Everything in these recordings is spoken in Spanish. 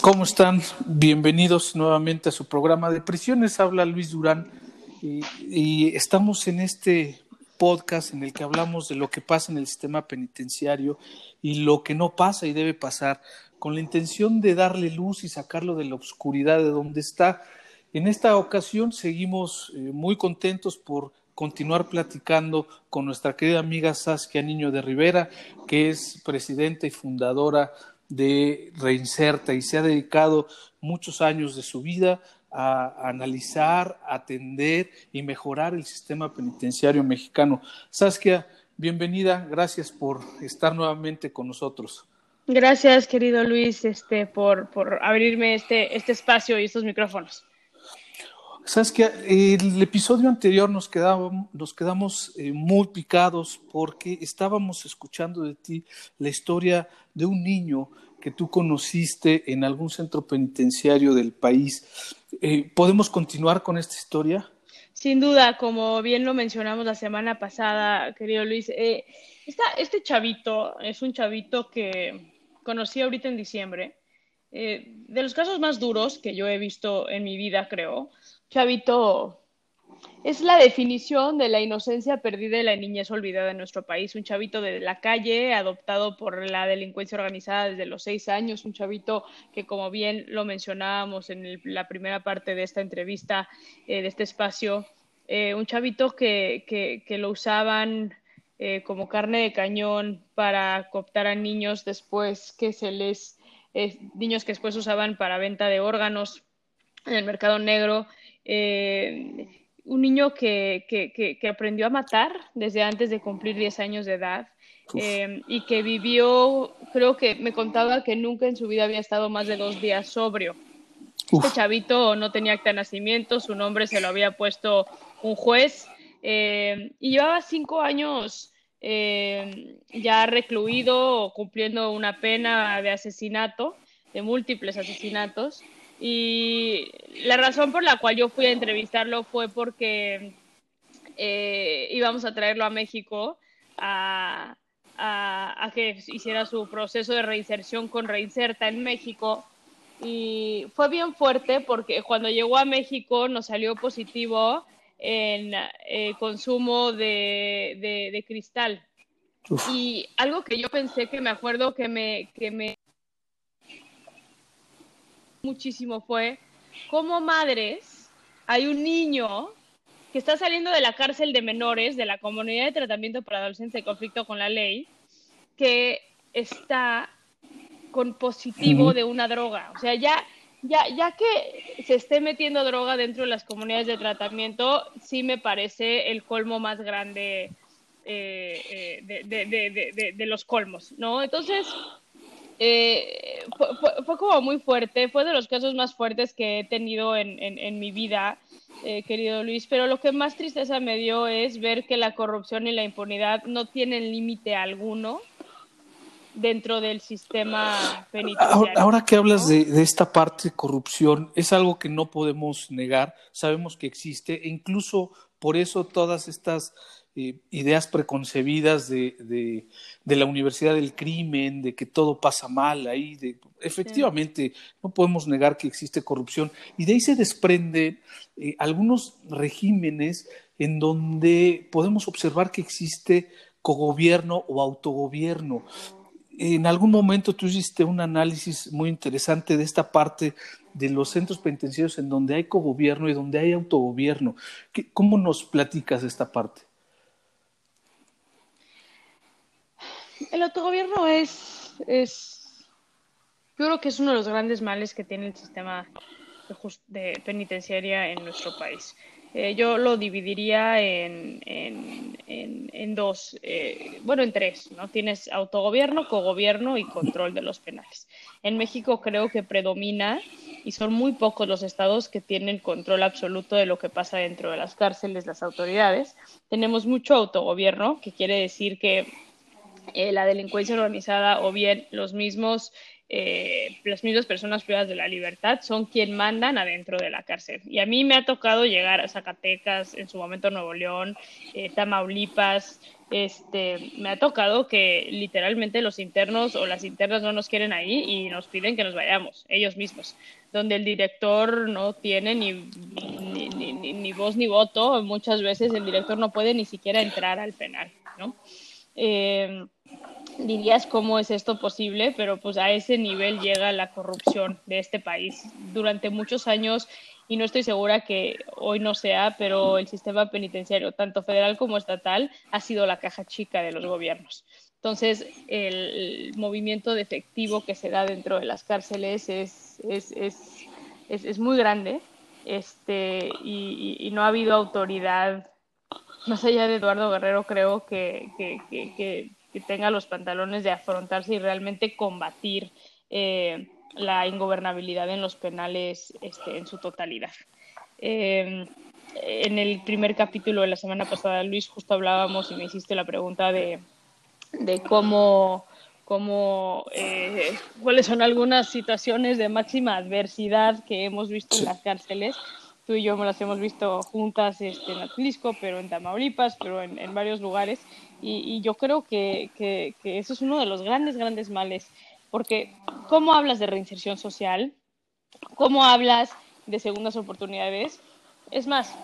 ¿Cómo están? Bienvenidos nuevamente a su programa de prisiones. Habla Luis Durán y, estamos en este podcast en el que hablamos de lo que pasa en el sistema penitenciario y lo que no pasa y debe pasar, con la intención de darle luz y sacarlo de la oscuridad de donde está. En esta ocasión seguimos eh, muy contentos por continuar platicando con nuestra querida amiga Saskia Niño de Rivera, que es presidenta y fundadora de Reinserta y se ha dedicado muchos años de su vida a analizar, atender y mejorar el sistema penitenciario mexicano. Saskia, bienvenida, gracias por estar nuevamente con nosotros. Gracias, querido Luis, este, por, por abrirme este, este espacio y estos micrófonos. Saskia, el episodio anterior nos, quedamos, nos quedamos eh, muy picados porque estábamos escuchando de ti la historia de un niño que tú conociste en algún centro penitenciario del país. Eh, ¿Podemos continuar con esta historia? Sin duda, como bien lo mencionamos la semana pasada, querido Luis, eh, este chavito es un chavito que conocí ahorita en diciembre. de los casos más duros que yo he visto en mi vida, creo, chavito es la definición de la inocencia perdida y la niñez olvidada en nuestro país. Un chavito de la calle, adoptado por la delincuencia organizada desde los seis años, un chavito que, como bien lo mencionábamos en la primera parte de esta entrevista, eh, de este espacio, eh, un chavito que, que, lo usaban eh, como carne de cañón para cooptar a niños después que se les, niños que después usaban para venta de órganos en el mercado negro eh, un niño que, que, que, aprendió a matar desde antes de cumplir 10 años de edad eh, y que vivió, creo que me contaba que nunca en su vida había estado más de dos días sobrio. Este chavito no tenía acta de nacimiento, su nombre se lo había puesto un juez eh, y llevaba cinco años ya recluido cumpliendo una pena de asesinato, de múltiples asesinatos. Y la razón por la cual yo fui a entrevistarlo fue porque eh, íbamos a traerlo a México a, a, que hiciera su proceso de reinserción con Reinserta en México. Y fue bien fuerte porque cuando llegó a México nos salió positivo en eh, consumo de, de, cristal. Y algo que yo pensé que me acuerdo que me, que me muchísimo fue como madres hay un niño que está saliendo de la cárcel de menores de la comunidad de tratamiento para adolescentes en conflicto con la ley que está con positivo de una droga. O sea, ya, ya, ya que se esté metiendo droga dentro de las comunidades de tratamiento, sí me parece el colmo más grande eh, eh, de, los colmos, ¿no? Entonces, eh, fue, como muy fuerte, fue de los casos más fuertes que he tenido en, mi vida, eh, querido Luis, pero lo que más tristeza me dio es ver que la corrupción y la impunidad no tienen límite alguno dentro del sistema penitenciario. Ahora, que hablas de, de, esta parte de corrupción, es algo que no podemos negar, sabemos que existe e incluso por eso todas estas eh, ideas preconcebidas de, la Universidad del Crimen, de que todo pasa mal ahí. Efectivamente, no podemos negar que existe corrupción. Y de ahí se desprenden eh, algunos regímenes en donde podemos observar que existe cogobierno o autogobierno. En algún momento tú hiciste un análisis muy interesante de esta parte de los centros penitenciarios en donde hay cogobierno y donde hay autogobierno. ¿Cómo nos platicas esta parte? El autogobierno es, es, yo creo que es uno de los grandes males que tiene el sistema de, penitenciaria en nuestro país. Eh, yo lo dividiría en, en, en, dos, eh, bueno, en tres, ¿no? Tienes autogobierno, cogobierno y control de los penales. En México creo que predomina y son muy pocos los estados que tienen control absoluto de lo que pasa dentro de las cárceles, las autoridades. Tenemos mucho autogobierno, que quiere decir que eh, la delincuencia organizada o bien los mismos eh, las mismas personas privadas de la libertad son quien mandan adentro de la cárcel. Y a mí me ha tocado llegar a Zacatecas, en su momento Nuevo León, eh, Tamaulipas, este, me ha tocado que literalmente los internos o las internas no nos quieren ahí y nos piden que nos vayamos, ellos mismos, donde el director no tiene ni, ni, voz ni voto, muchas veces el director no puede ni siquiera entrar al penal, ¿no? Eh, dirías cómo es esto posible, pero pues a ese nivel llega la corrupción de este país. Durante muchos años, y no estoy segura que hoy no sea, pero el sistema penitenciario, tanto federal como estatal, ha sido la caja chica de los gobiernos. Entonces, el, movimiento de efectivo que se da dentro de las cárceles es, es, es, es muy grande este, y, y, no ha habido autoridad, más allá de Eduardo Guerrero, creo que, que, que que tenga los pantalones de afrontarse y realmente combatir eh, la ingobernabilidad en los penales este, en su totalidad. Em, en el primer capítulo de la semana pasada, Luis, justo hablábamos y me hiciste la pregunta de, de cómo, cómo eh, cuáles son algunas situaciones de máxima adversidad que hemos visto en las cárceles tú y yo me las hemos visto juntas este, en Atlisco, pero en Tamaulipas, pero en, en varios lugares. Y, yo creo que, que, eso es uno de los grandes, grandes males, porque ¿cómo hablas de reinserción social? ¿Cómo hablas de segundas oportunidades? Es más,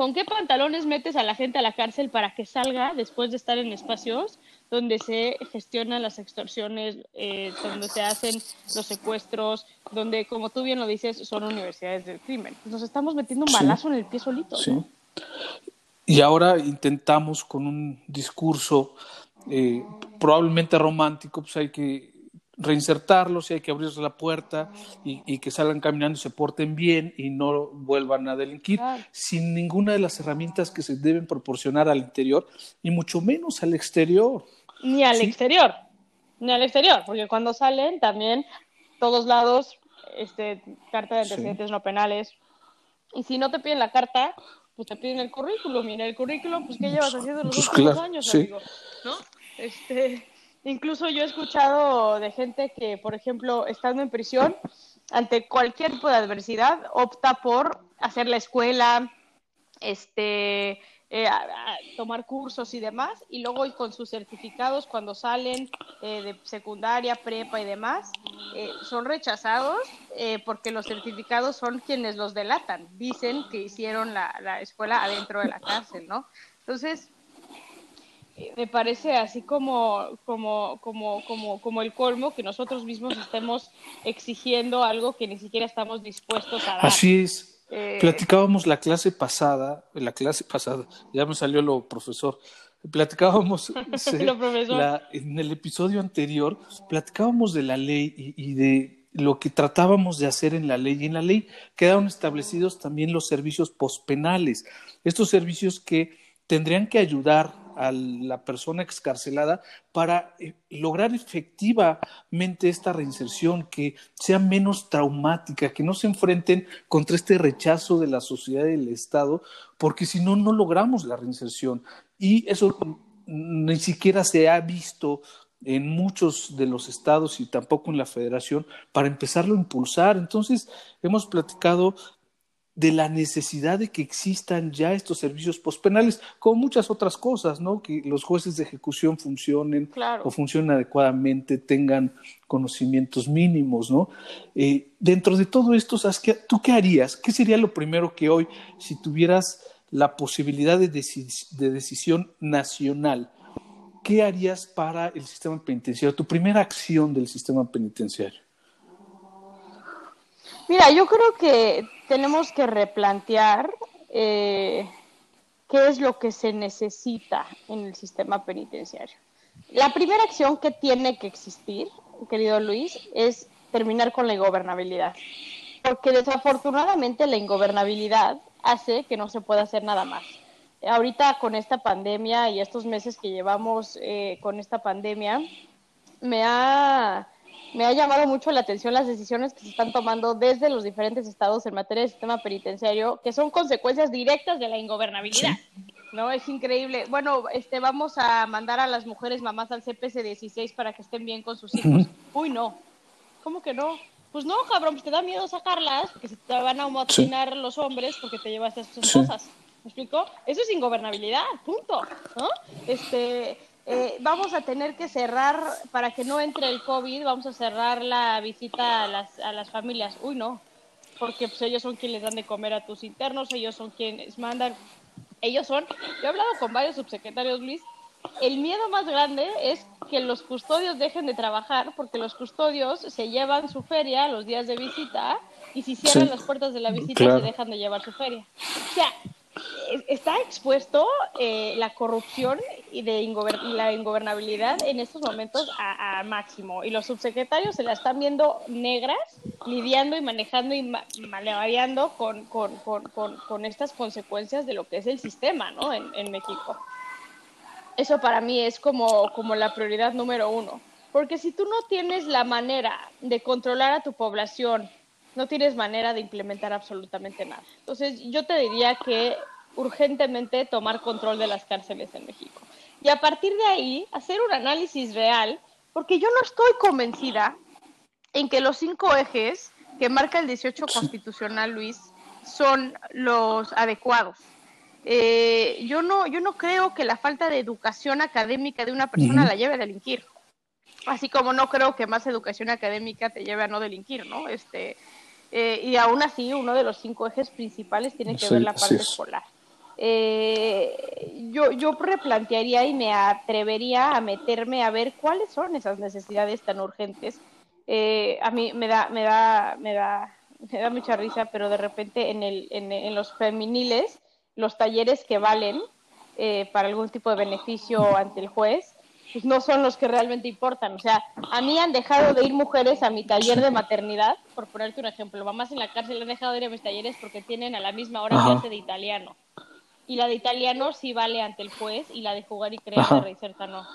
¿con qué pantalones metes a la gente a la cárcel para que salga después de estar en espacios donde se gestionan las extorsiones, eh, donde se hacen los secuestros, donde, como tú bien lo dices, son universidades del crimen? Nos estamos metiendo un balazo en el pie solito. Sí. Y ahora intentamos con un discurso eh, probablemente romántico, pues hay que reinsertarlos y hay que abrirles la puerta y, que salgan caminando y se porten bien y no vuelvan a delinquir sin ninguna de las herramientas que se deben proporcionar al interior y mucho menos al exterior. Ni al exterior, ni al exterior, porque cuando salen también todos lados, este, carta de antecedentes no penales, y si no te piden la carta, pues te piden el currículum, mira el currículum, pues ¿qué llevas haciendo los pues últimos años, amigo? ¿No? Este, incluso yo he escuchado de gente que, por ejemplo, estando en prisión, ante cualquier tipo de adversidad, opta por hacer la escuela, este, eh, tomar cursos y demás, y luego con sus certificados cuando salen eh, de secundaria, prepa y demás, eh, son rechazados porque los certificados son quienes los delatan, dicen que hicieron la, la escuela adentro de la cárcel, ¿no? Entonces, me parece así como, como, como, como, como el colmo que nosotros mismos estemos exigiendo algo que ni siquiera estamos dispuestos a dar. Así es. Eh, platicábamos la clase pasada, la clase pasada, ya me salió lo profesor. Platicábamos en el episodio anterior, platicábamos de la ley y, de lo que tratábamos de hacer en la ley. Y en la ley quedaron establecidos también los servicios pospenales, estos servicios que tendrían que ayudar a la persona excarcelada para eh, lograr efectivamente esta reinserción, que sea menos traumática, que no se enfrenten contra este rechazo de la sociedad y del Estado, porque si no, no logramos la reinserción. Y eso ni siquiera se ha visto en muchos de los estados y tampoco en la federación para empezarlo a impulsar. Entonces, hemos platicado de la necesidad de que existan ya estos servicios postpenales, como muchas otras cosas, ¿no? Que los jueces de ejecución funcionen o funcionen adecuadamente, tengan conocimientos mínimos, ¿no? Eh, dentro de todo esto, ¿tú qué harías? ¿Qué sería lo primero que hoy, si tuvieras la posibilidad de, de decisión nacional, qué harías para el sistema penitenciario? Tu primera acción del sistema penitenciario. Mira, yo creo que tenemos que replantear eh, qué es lo que se necesita en el sistema penitenciario. La primera acción que tiene que existir, querido Luis, es terminar con la ingobernabilidad. Porque desafortunadamente la ingobernabilidad hace que no se pueda hacer nada más. Ahorita con esta pandemia y estos meses que llevamos eh, con esta pandemia, me ha, me ha llamado mucho la atención las decisiones que se están tomando desde los diferentes estados en materia de sistema penitenciario, que son consecuencias directas de la ingobernabilidad. No, es increíble. Bueno, este, vamos a mandar a las mujeres mamás al CPC 16 para que estén bien con sus hijos. Uy, no. ¿Cómo que no? Pues no, cabrón, pues te da miedo sacarlas porque se te van a amotinar los hombres porque te llevaste a sus cosas. ¿Me explico? Eso es ingobernabilidad, punto. ¿no? Este, eh, vamos a tener que cerrar, para que no entre el COVID, vamos a cerrar la visita a las, a las familias. Uy, no, porque pues, ellos son quienes dan de comer a tus internos, ellos son quienes mandan ellos son, yo he hablado con varios subsecretarios, Luis, el miedo más grande es que los custodios dejen de trabajar porque los custodios se llevan su feria los días de visita y si cierran las puertas de la visita se dejan de llevar su feria. O sea, está expuesto eh, la corrupción y de la ingobernabilidad en estos momentos a, máximo. Y los subsecretarios se la están viendo negras, lidiando y manejando y malevariando con, con, con, con, estas consecuencias de lo que es el sistema ¿no? en, en México. Eso para mí es como, como la prioridad número uno. Porque si tú no tienes la manera de controlar a tu población, no tienes manera de implementar absolutamente nada. Entonces, yo te diría que urgentemente tomar control de las cárceles en México. Y a partir de ahí, hacer un análisis real, porque yo no estoy convencida en que los cinco ejes que marca el 18 constitucional, Luis, son los adecuados. Eh, yo, no, yo no creo que la falta de educación académica de una persona la lleve a delinquir. Así como no creo que más educación académica te lleve a no delinquir, ¿no? Este, eh, y aún así, uno de los cinco ejes principales tiene que ver la parte escolar. Eh, yo, yo replantearía y me atrevería a meterme a ver cuáles son esas necesidades tan urgentes. Eh, a mí me da, me da, me da, me da mucha risa, pero de repente en, el, en, en los femeniles, los talleres que valen para algún tipo de beneficio ante el juez, pues no son los que realmente importan. O sea, a mí han dejado de ir mujeres a mi taller de maternidad, por ponerte un ejemplo. Mamás en la cárcel han dejado de ir a mis talleres porque tienen a la misma hora clase de italiano. Y la de italiano sí vale ante el juez y la de jugar y creer de reinserta no.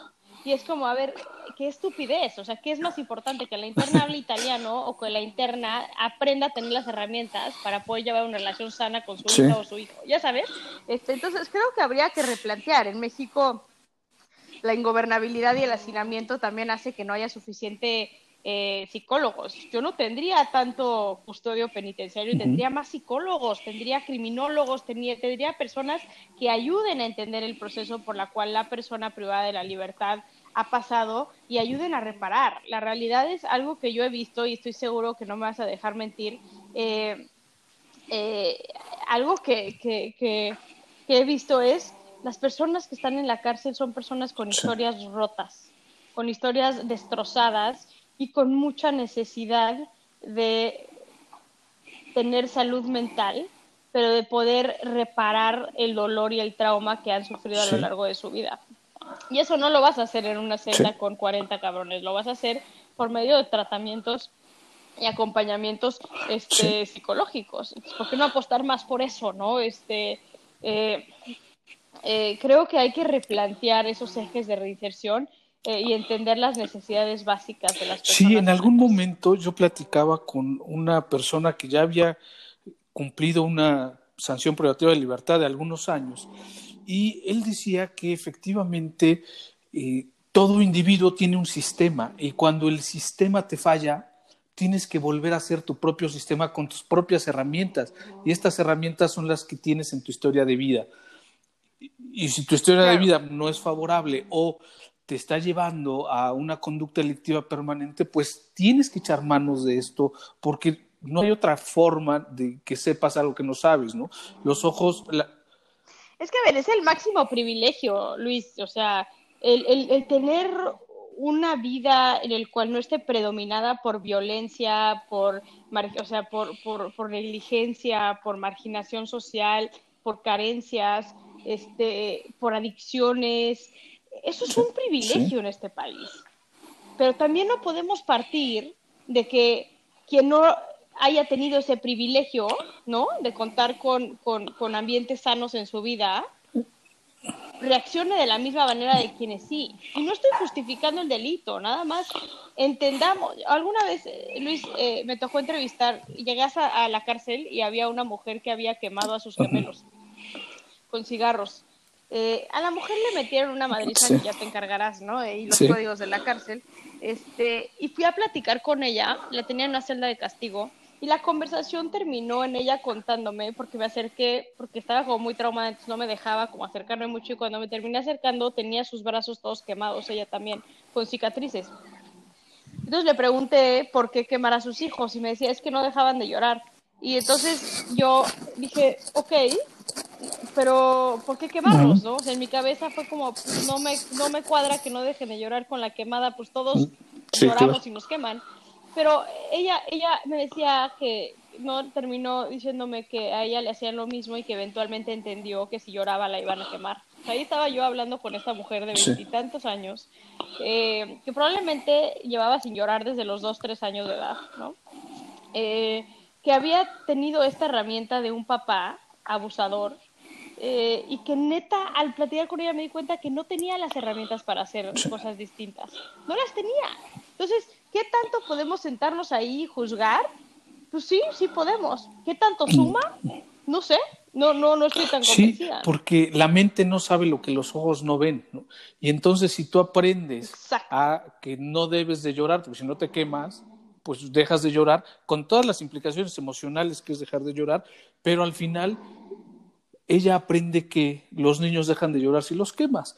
Y es como, a ver, qué estupidez. O sea, ¿qué es más importante? Que la interna hable italiano o que la interna aprenda a tener las herramientas para poder llevar una relación sana con su hija o su hijo. Ya sabes. Este, entonces, creo que habría que replantear. En México la ingobernabilidad y el hacinamiento también hace que no haya suficiente eh, psicólogos. Yo no tendría tanto custodio penitenciario, tendría más psicólogos, tendría criminólogos, tendría, tendría personas que ayuden a entender el proceso por la cual la persona privada de la libertad ha pasado y ayuden a reparar. La realidad es algo que yo he visto y estoy seguro que no me vas a dejar mentir. Eh, eh, algo que, que, que he visto es las personas que están en la cárcel son personas con historias rotas, con historias destrozadas y con mucha necesidad de tener salud mental, pero de poder reparar el dolor y el trauma que han sufrido a lo largo de su vida. Y eso no lo vas a hacer en una celda con 40 cabrones, lo vas a hacer por medio de tratamientos y acompañamientos este, psicológicos. ¿Por qué no apostar más por eso, no? Este, eh, eh, creo que hay que replantear esos ejes de reinserción eh, y entender las necesidades básicas de las personas. Sí, en algún momento yo platicaba con una persona que ya había cumplido una sanción privativa de libertad de algunos años y él decía que efectivamente eh, todo individuo tiene un sistema y cuando el sistema te falla, tienes que volver a hacer tu propio sistema con tus propias herramientas y estas herramientas son las que tienes en tu historia de vida. Y si tu historia de vida no es favorable o te está llevando a una conducta delictiva permanente, pues tienes que echar manos de esto porque no hay otra forma de que sepas algo que no sabes, ¿no? Los ojos... Es que, a ver, es el máximo privilegio, Luis, o sea, el, el, tener una vida en el cual no esté predominada por violencia, por, o sea, por, por, por negligencia, por marginación social, por carencias, este, por adicciones. Eso es un privilegio en este país. Pero también no podemos partir de que quien no haya tenido ese privilegio, ¿no? De contar con, con, ambientes sanos en su vida, reaccione de la misma manera de quienes sí. Y no estoy justificando el delito, nada más entendamos. Alguna vez, eh, Luis, eh, me tocó entrevistar, llegas a, la cárcel y había una mujer que había quemado a sus gemelos con cigarros. Eh, a la mujer le metieron una madriza y ya te encargarás, ¿no? Y los códigos de la cárcel. Este, y fui a platicar con ella, la tenía en una celda de castigo, y la conversación terminó en ella contándome, porque me acerqué, porque estaba como muy traumada, entonces no me dejaba como acercarme mucho, y cuando me terminé acercando tenía sus brazos todos quemados, ella también, con cicatrices. Entonces le pregunté por qué quemar a sus hijos, y me decía, es que no dejaban de llorar. Y entonces yo dije, ok, pero ¿por qué quemarlos, no? O sea, en mi cabeza fue como, no me, no me cuadra que no dejen de llorar con la quemada, pues todos lloramos y nos queman. Pero ella, ella me decía que no terminó diciéndome que a ella le hacían lo mismo y que eventualmente entendió que si lloraba la iban a quemar. ahí estaba yo hablando con esta mujer de veintitantos años, eh, que probablemente llevaba sin llorar desde los dos, tres años de edad, ¿no? Eh, que había tenido esta herramienta de un papá abusador eh, y que neta al platicar con ella me di cuenta que no tenía las herramientas para hacer cosas distintas. No las tenía. Entonces, ¿qué tanto podemos sentarnos ahí y juzgar? Pues sí, sí podemos. ¿Qué tanto suma? No sé. No, no, no estoy tan convencida. Sí, porque la mente no sabe lo que los ojos no ven, ¿no? Y entonces si tú aprendes a que no debes de llorar, porque si no te quemas, pues dejas de llorar, con todas las implicaciones emocionales que es dejar de llorar, pero al final ella aprende que los niños dejan de llorar si los quemas.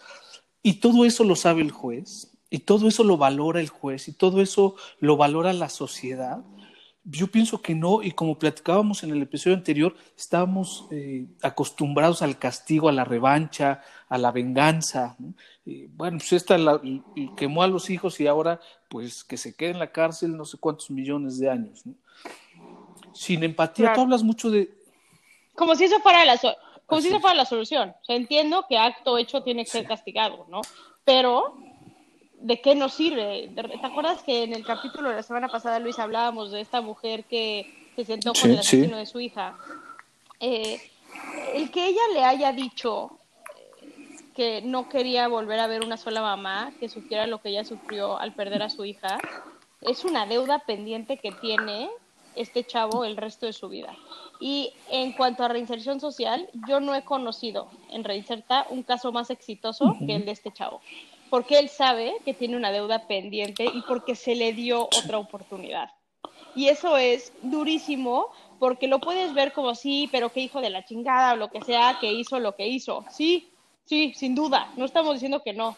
Y todo eso lo sabe el juez, y todo eso lo valora el juez, y todo eso lo valora la sociedad. Yo pienso que no, y como platicábamos en el episodio anterior, estábamos eh, acostumbrados al castigo, a la revancha, a la venganza. bueno, pues esta la, quemó a los hijos y ahora, pues que se quede en la cárcel no sé cuántos millones de años. Sin empatía, tú hablas mucho de... Como si eso fuera la, como si esa fuera la solución. O sea, entiendo que acto hecho tiene que ser castigado, ¿no? Pero, ¿de qué nos sirve? ¿Te acuerdas que en el capítulo de la semana pasada, Luis, hablábamos de esta mujer que se sentó con el asesino de su hija? Eh, el que ella le haya dicho eh, que no quería volver a ver una sola mamá que sufriera lo que ella sufrió al perder a su hija, es una deuda pendiente que tiene este chavo el resto de su vida. Y en cuanto a reinserción social, yo no he conocido en Reinserta un caso más exitoso que el de este chavo, porque él sabe que tiene una deuda pendiente y porque se le dio otra oportunidad. Y eso es durísimo porque lo puedes ver como sí, pero qué hijo de la chingada o lo que sea que hizo lo que hizo. Sí, sí, sin duda, no estamos diciendo que no,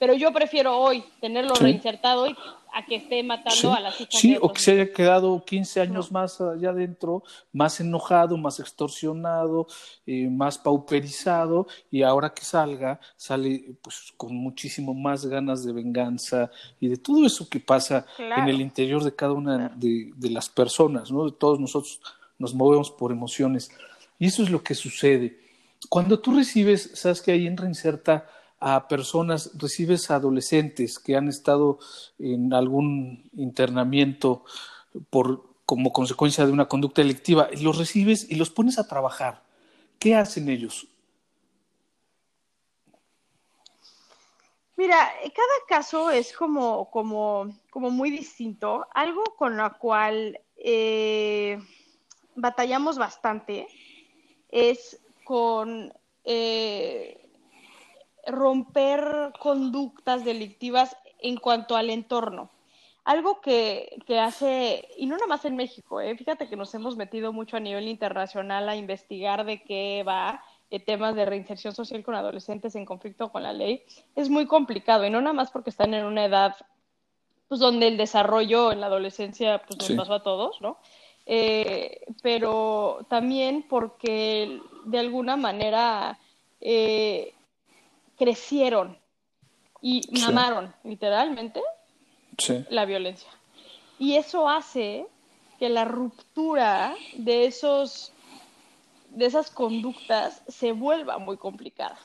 pero yo prefiero hoy tenerlo reinsertado y a que esté matando a las hijas. Sí, o que se haya quedado 15 años más allá adentro, más enojado, más extorsionado, eh, más pauperizado, y ahora que salga, sale pues con muchísimo más ganas de venganza y de todo eso que pasa en el interior de cada una de, de, las personas, ¿no? De todos nosotros nos movemos por emociones. Y eso es lo que sucede. Cuando tú recibes, sabes que ahí en Reinserta a personas, recibes a adolescentes que han estado en algún internamiento por, como consecuencia de una conducta delictiva, los recibes y los pones a trabajar. ¿Qué hacen ellos? Mira, cada caso es como, como, como muy distinto. Algo con lo cual eh, batallamos bastante es con eh, romper conductas delictivas en cuanto al entorno. Algo que, hace, y no nada más en México, ¿eh? fíjate que nos hemos metido mucho a nivel internacional a investigar de qué va eh, temas de reinserción social con adolescentes en conflicto con la ley, es muy complicado, y no nada más porque están en una edad pues donde el desarrollo en la adolescencia pues nos pasó a todos, ¿no? Eh, pero también porque de alguna manera eh, crecieron y mamaron, literalmente, la violencia. Y eso hace que la ruptura de esos de esas conductas se vuelva muy complicada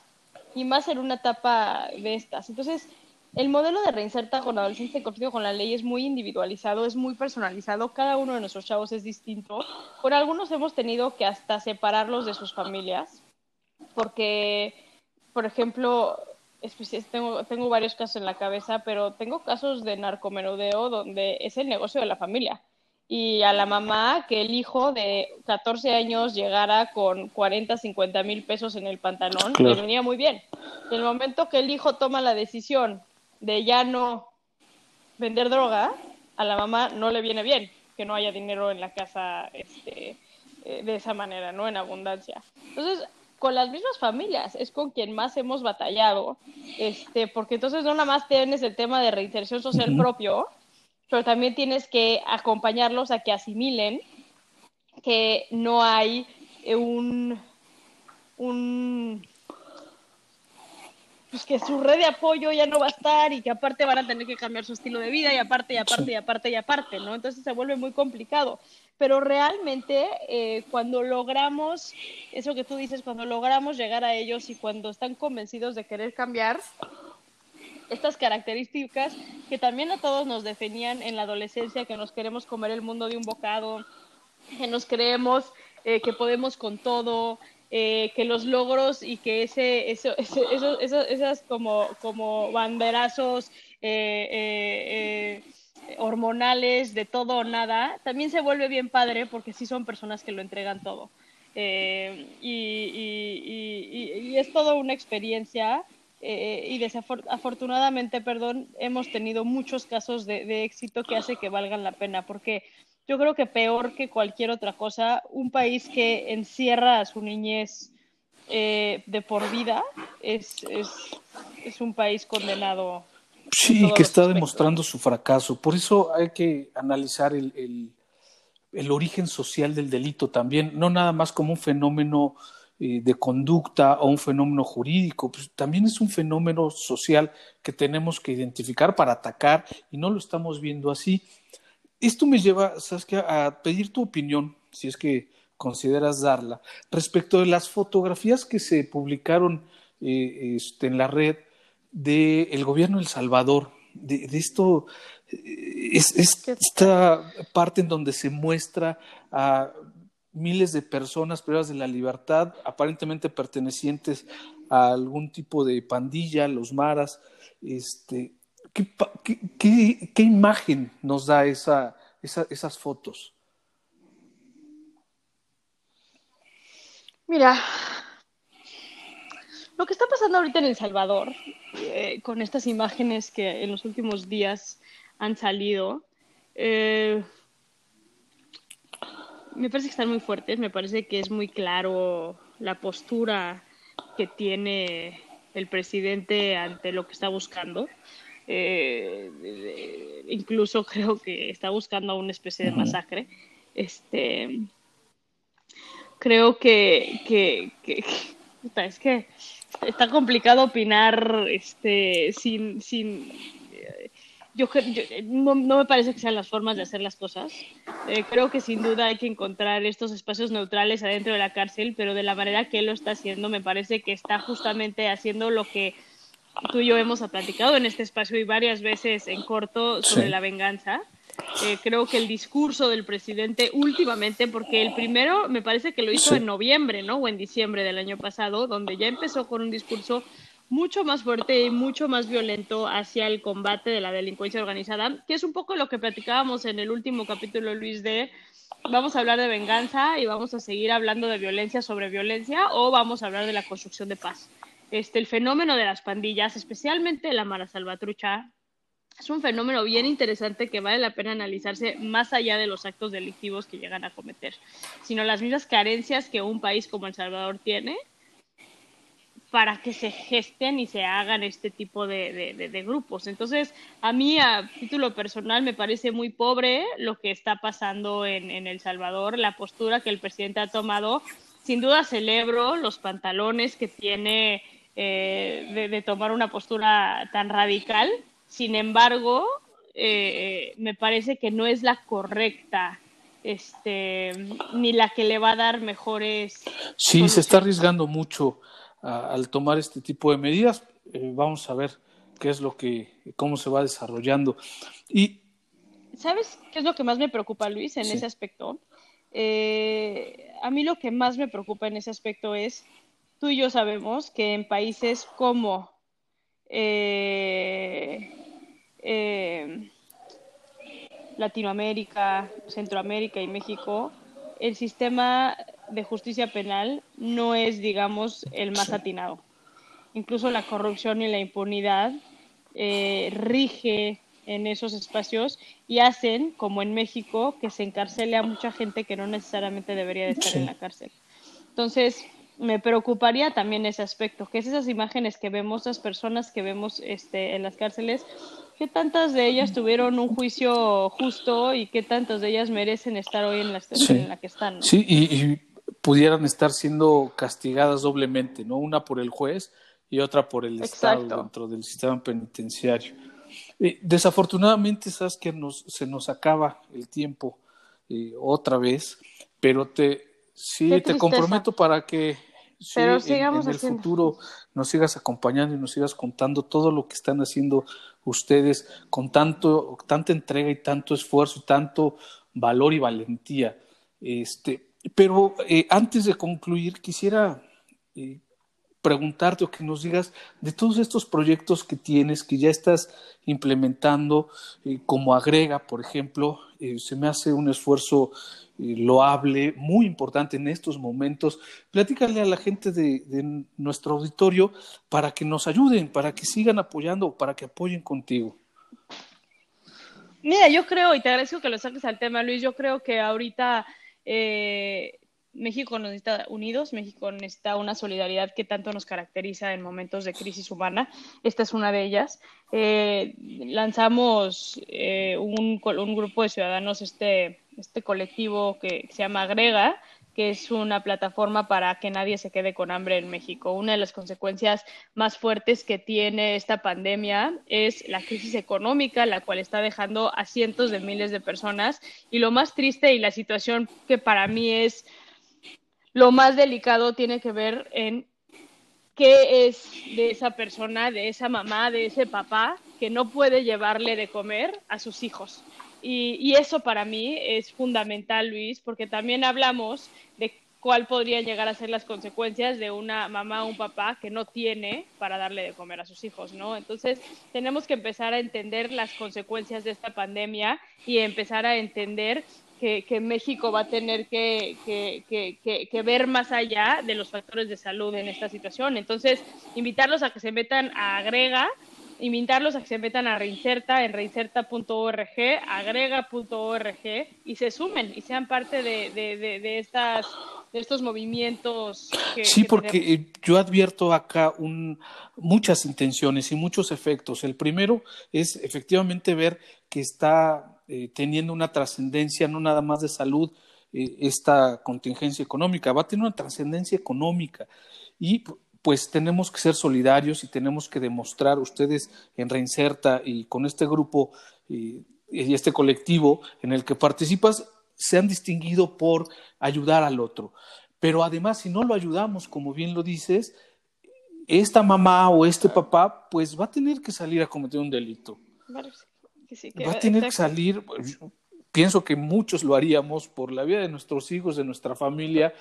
y más en una etapa de estas. Entonces, el modelo de reinserta con adolescentes en conflicto con la ley es muy individualizado, es muy personalizado, cada uno de nuestros chavos es distinto. Por algunos hemos tenido que hasta separarlos de sus familias, porque, por ejemplo, tengo, tengo varios casos en la cabeza, pero tengo casos de narcomenudeo donde es el negocio de la familia. Y a la mamá que el hijo de 14 años llegara con 40, 50 mil pesos en el pantalón, le venía muy bien. En el momento que el hijo toma la decisión de ya no vender droga, a la mamá no le viene bien que no haya dinero en la casa este, eh, de esa manera, ¿no? En abundancia. Entonces, con las mismas familias es con quien más hemos batallado, este, porque entonces no nada más tienes el tema de reinserción social propio, pero también tienes que acompañarlos a que asimilen que no hay un, un pues que su red de apoyo ya no va a estar y que aparte van a tener que cambiar su estilo de vida y aparte y aparte y aparte y aparte, ¿no? Entonces se vuelve muy complicado. Pero realmente eh, cuando logramos, eso que tú dices, cuando logramos llegar a ellos y cuando están convencidos de querer cambiar, estas características que también a todos nos definían en la adolescencia, que nos queremos comer el mundo de un bocado, que nos creemos eh, que podemos con todo, eh, que los logros y que ese, eso, esas como, como banderazos eh, eh, hormonales de todo o nada, también se vuelve bien padre porque sí son personas que lo entregan todo. Y, y, es toda una experiencia y desafortunadamente, perdón, hemos tenido muchos casos de, de éxito que hace que valgan la pena porque yo creo que peor que cualquier otra cosa, un país que encierra a su niñez eh, de por vida es, es, es, un país condenado. Sí, que está demostrando su fracaso. Por eso hay que analizar el, el, el, origen social del delito también, no nada más como un fenómeno eh, de conducta o un fenómeno jurídico, pues también es un fenómeno social que tenemos que identificar para atacar y no lo estamos viendo así. Esto me lleva, Saskia, a pedir tu opinión, si es que consideras darla, respecto de las fotografías que se publicaron eh, este, en la red del el gobierno de El Salvador, de, esto, eh, es, esta parte en donde se muestra a miles de personas privadas de la libertad, aparentemente pertenecientes a algún tipo de pandilla, los maras, este, ¿Qué, qué, imagen nos da esa, esas fotos? Mira, lo que está pasando ahorita en El Salvador, eh, con estas imágenes que en los últimos días han salido, eh, me parece que están muy fuertes, me parece que es muy claro la postura que tiene el presidente ante lo que está buscando. Eh, incluso creo que está buscando una especie de masacre. Este, creo que, que, es que está complicado opinar este, sin, sin yo, no, me parece que sean las formas de hacer las cosas. Eh, creo que sin duda hay que encontrar estos espacios neutrales adentro de la cárcel, pero de la manera que él lo está haciendo, me parece que está justamente haciendo lo que tú y yo hemos platicado en este espacio y varias veces en corto sobre la venganza. Eh, creo que el discurso del presidente últimamente, porque el primero me parece que lo hizo en noviembre, ¿no? O en diciembre del año pasado, donde ya empezó con un discurso mucho más fuerte y mucho más violento hacia el combate de la delincuencia organizada, que es un poco lo que platicábamos en el último capítulo, Luis, de vamos a hablar de venganza y vamos a seguir hablando de violencia sobre violencia o vamos a hablar de la construcción de paz. Este, el fenómeno de las pandillas, especialmente la Mara Salvatrucha, es un fenómeno bien interesante que vale la pena analizarse más allá de los actos delictivos que llegan a cometer, sino las mismas carencias que un país como El Salvador tiene para que se gesten y se hagan este tipo de, grupos. Entonces, a mí, a título personal, me parece muy pobre lo que está pasando en, El Salvador, la postura que el presidente ha tomado. Sin duda celebro los pantalones que tiene eh, de, tomar una postura tan radical. Sin embargo, eh, me parece que no es la correcta, este, ni la que le va a dar mejores. Sí, se está arriesgando mucho al tomar este tipo de medidas. Eh, vamos a ver qué es lo que, cómo se va desarrollando. Y ¿Sabes qué es lo que más me preocupa, Luis, en ese aspecto? Eh, a mí lo que más me preocupa en ese aspecto es, tú y yo sabemos que en países como eh, eh, Latinoamérica, Centroamérica y México, el sistema de justicia penal no es, digamos, el más atinado. Incluso la corrupción y la impunidad rige en esos espacios y hacen, como en México, que se encarcele a mucha gente que no necesariamente debería de estar en la cárcel. Entonces, me preocuparía también ese aspecto, que es esas imágenes que vemos, esas personas que vemos este, en las cárceles, qué tantas de ellas tuvieron un juicio justo y qué tantas de ellas merecen estar hoy en la situación en la que están. Sí, y, pudieran estar siendo castigadas doblemente, ¿no? Una por el juez y otra por el Estado dentro del sistema penitenciario. Eh, desafortunadamente, sabes que nos, se nos acaba el tiempo eh, otra vez, pero te, sí, te comprometo para que en, el futuro nos sigas acompañando y nos sigas contando todo lo que están haciendo ustedes con tanto, tanta entrega y tanto esfuerzo y tanto valor y valentía. Este, pero eh, antes de concluir, quisiera preguntarte o que nos digas de todos estos proyectos que tienes, que ya estás implementando, eh, como agrega, por ejemplo, eh, se me hace un esfuerzo eh, loable, muy importante en estos momentos. Platícale a la gente de, de, nuestro auditorio para que nos ayuden, para que sigan apoyando, para que apoyen contigo. Mira, yo creo, y te agradezco que lo saques al tema, Luis, yo creo que ahorita México nos necesita unidos, México necesita una solidaridad que tanto nos caracteriza en momentos de crisis humana. Esta es una de ellas. Eh, lanzamos eh, un, un, grupo de ciudadanos, este, este colectivo que se llama Agrega, que es una plataforma para que nadie se quede con hambre en México. Una de las consecuencias más fuertes que tiene esta pandemia es la crisis económica, la cual está dejando a cientos de miles de personas. Y lo más triste y la situación que para mí es lo más delicado tiene que ver en qué es de esa persona, de esa mamá, de ese papá que no puede llevarle de comer a sus hijos. Y, eso para mí es fundamental, Luis, porque también hablamos de cuál podrían llegar a ser las consecuencias de una mamá o un papá que no tiene para darle de comer a sus hijos, ¿no? Entonces, tenemos que empezar a entender las consecuencias de esta pandemia y empezar a entender que, México va a tener que, que, ver más allá de los factores de salud en esta situación. Entonces, invitarlos a que se metan a Agrega, invitarlos a que se metan a Reinserta en reinserta.org, agrega.org y se sumen y sean parte de, de, estas de estos movimientos. sí, porque eh, yo advierto acá un, muchas intenciones y muchos efectos. El primero es efectivamente ver que está eh, teniendo una trascendencia no nada más de salud eh, esta contingencia económica, va a tener una trascendencia económica. Y pues tenemos que ser solidarios y tenemos que demostrar ustedes en Reinserta y con este grupo y este colectivo en el que participas se han distinguido por ayudar al otro. Pero además, si no lo ayudamos, como bien lo dices, esta mamá o este papá, pues va a tener que salir a cometer un delito va a tener que salir, pienso que muchos lo haríamos por la vida de nuestros hijos, de nuestra familia,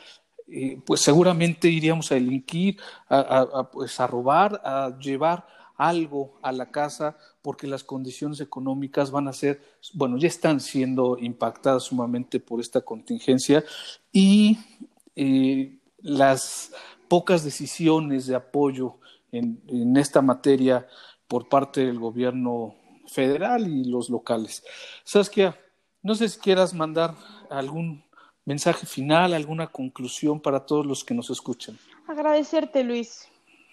eh, pues seguramente iríamos a delinquir, a, pues a robar, a llevar algo a la casa porque las condiciones económicas van a ser, bueno, ya están siendo impactadas sumamente por esta contingencia y eh, las pocas decisiones de apoyo en, en esta materia por parte del gobierno federal y los locales. Saskia, no sé si quieras mandar algún mensaje final, alguna conclusión para todos los que nos escuchan. Agradecerte, Luis.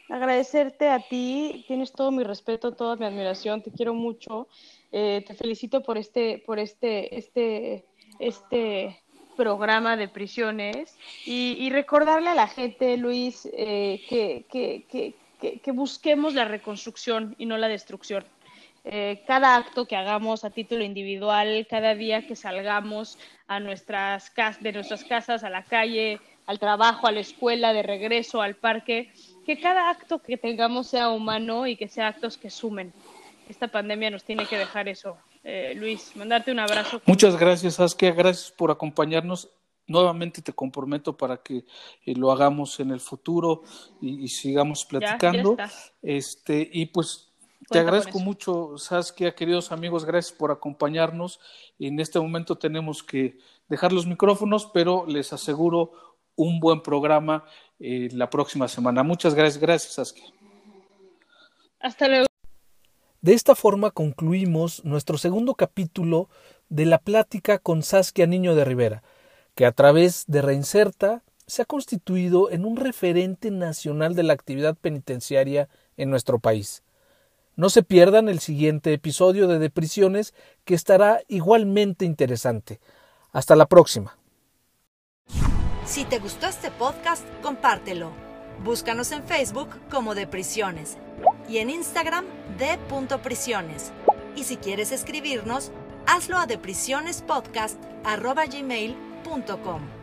Agradecerte a ti. Tienes todo mi respeto, toda mi admiración. Te quiero mucho. Eh, te felicito por este, por este, este, este programa de prisiones y, recordarle a la gente, Luis, eh, que, que, que busquemos la reconstrucción y no la destrucción. Eh, cada acto que hagamos a título individual, cada día que salgamos a nuestras de nuestras casas a la calle, al trabajo, a la escuela, de regreso al parque, que cada acto que tengamos sea humano y que sea actos que sumen. Esta pandemia nos tiene que dejar eso. Eh, Luis, mandarte un abrazo. Muchas gracias, Saskia. Gracias por acompañarnos. Nuevamente te comprometo para que eh, lo hagamos en el futuro y, sigamos platicando. este y pues te agradezco mucho, Saskia, queridos amigos, gracias por acompañarnos. En este momento tenemos que dejar los micrófonos, pero les aseguro un buen programa eh, la próxima semana. Muchas gracias, gracias, Saskia. Hasta luego. De esta forma concluimos nuestro segundo capítulo de la plática con Saskia Niño de Rivera, que a través de Reinserta se ha constituido en un referente nacional de la actividad penitenciaria en nuestro país. No se pierdan el siguiente episodio de Deprisiones que estará igualmente interesante. Hasta la próxima. Si te gustó este podcast, compártelo. Búscanos en Facebook como Deprisiones y en Instagram de. Y si quieres escribirnos, hazlo a deprisionespodcast.gmail.com.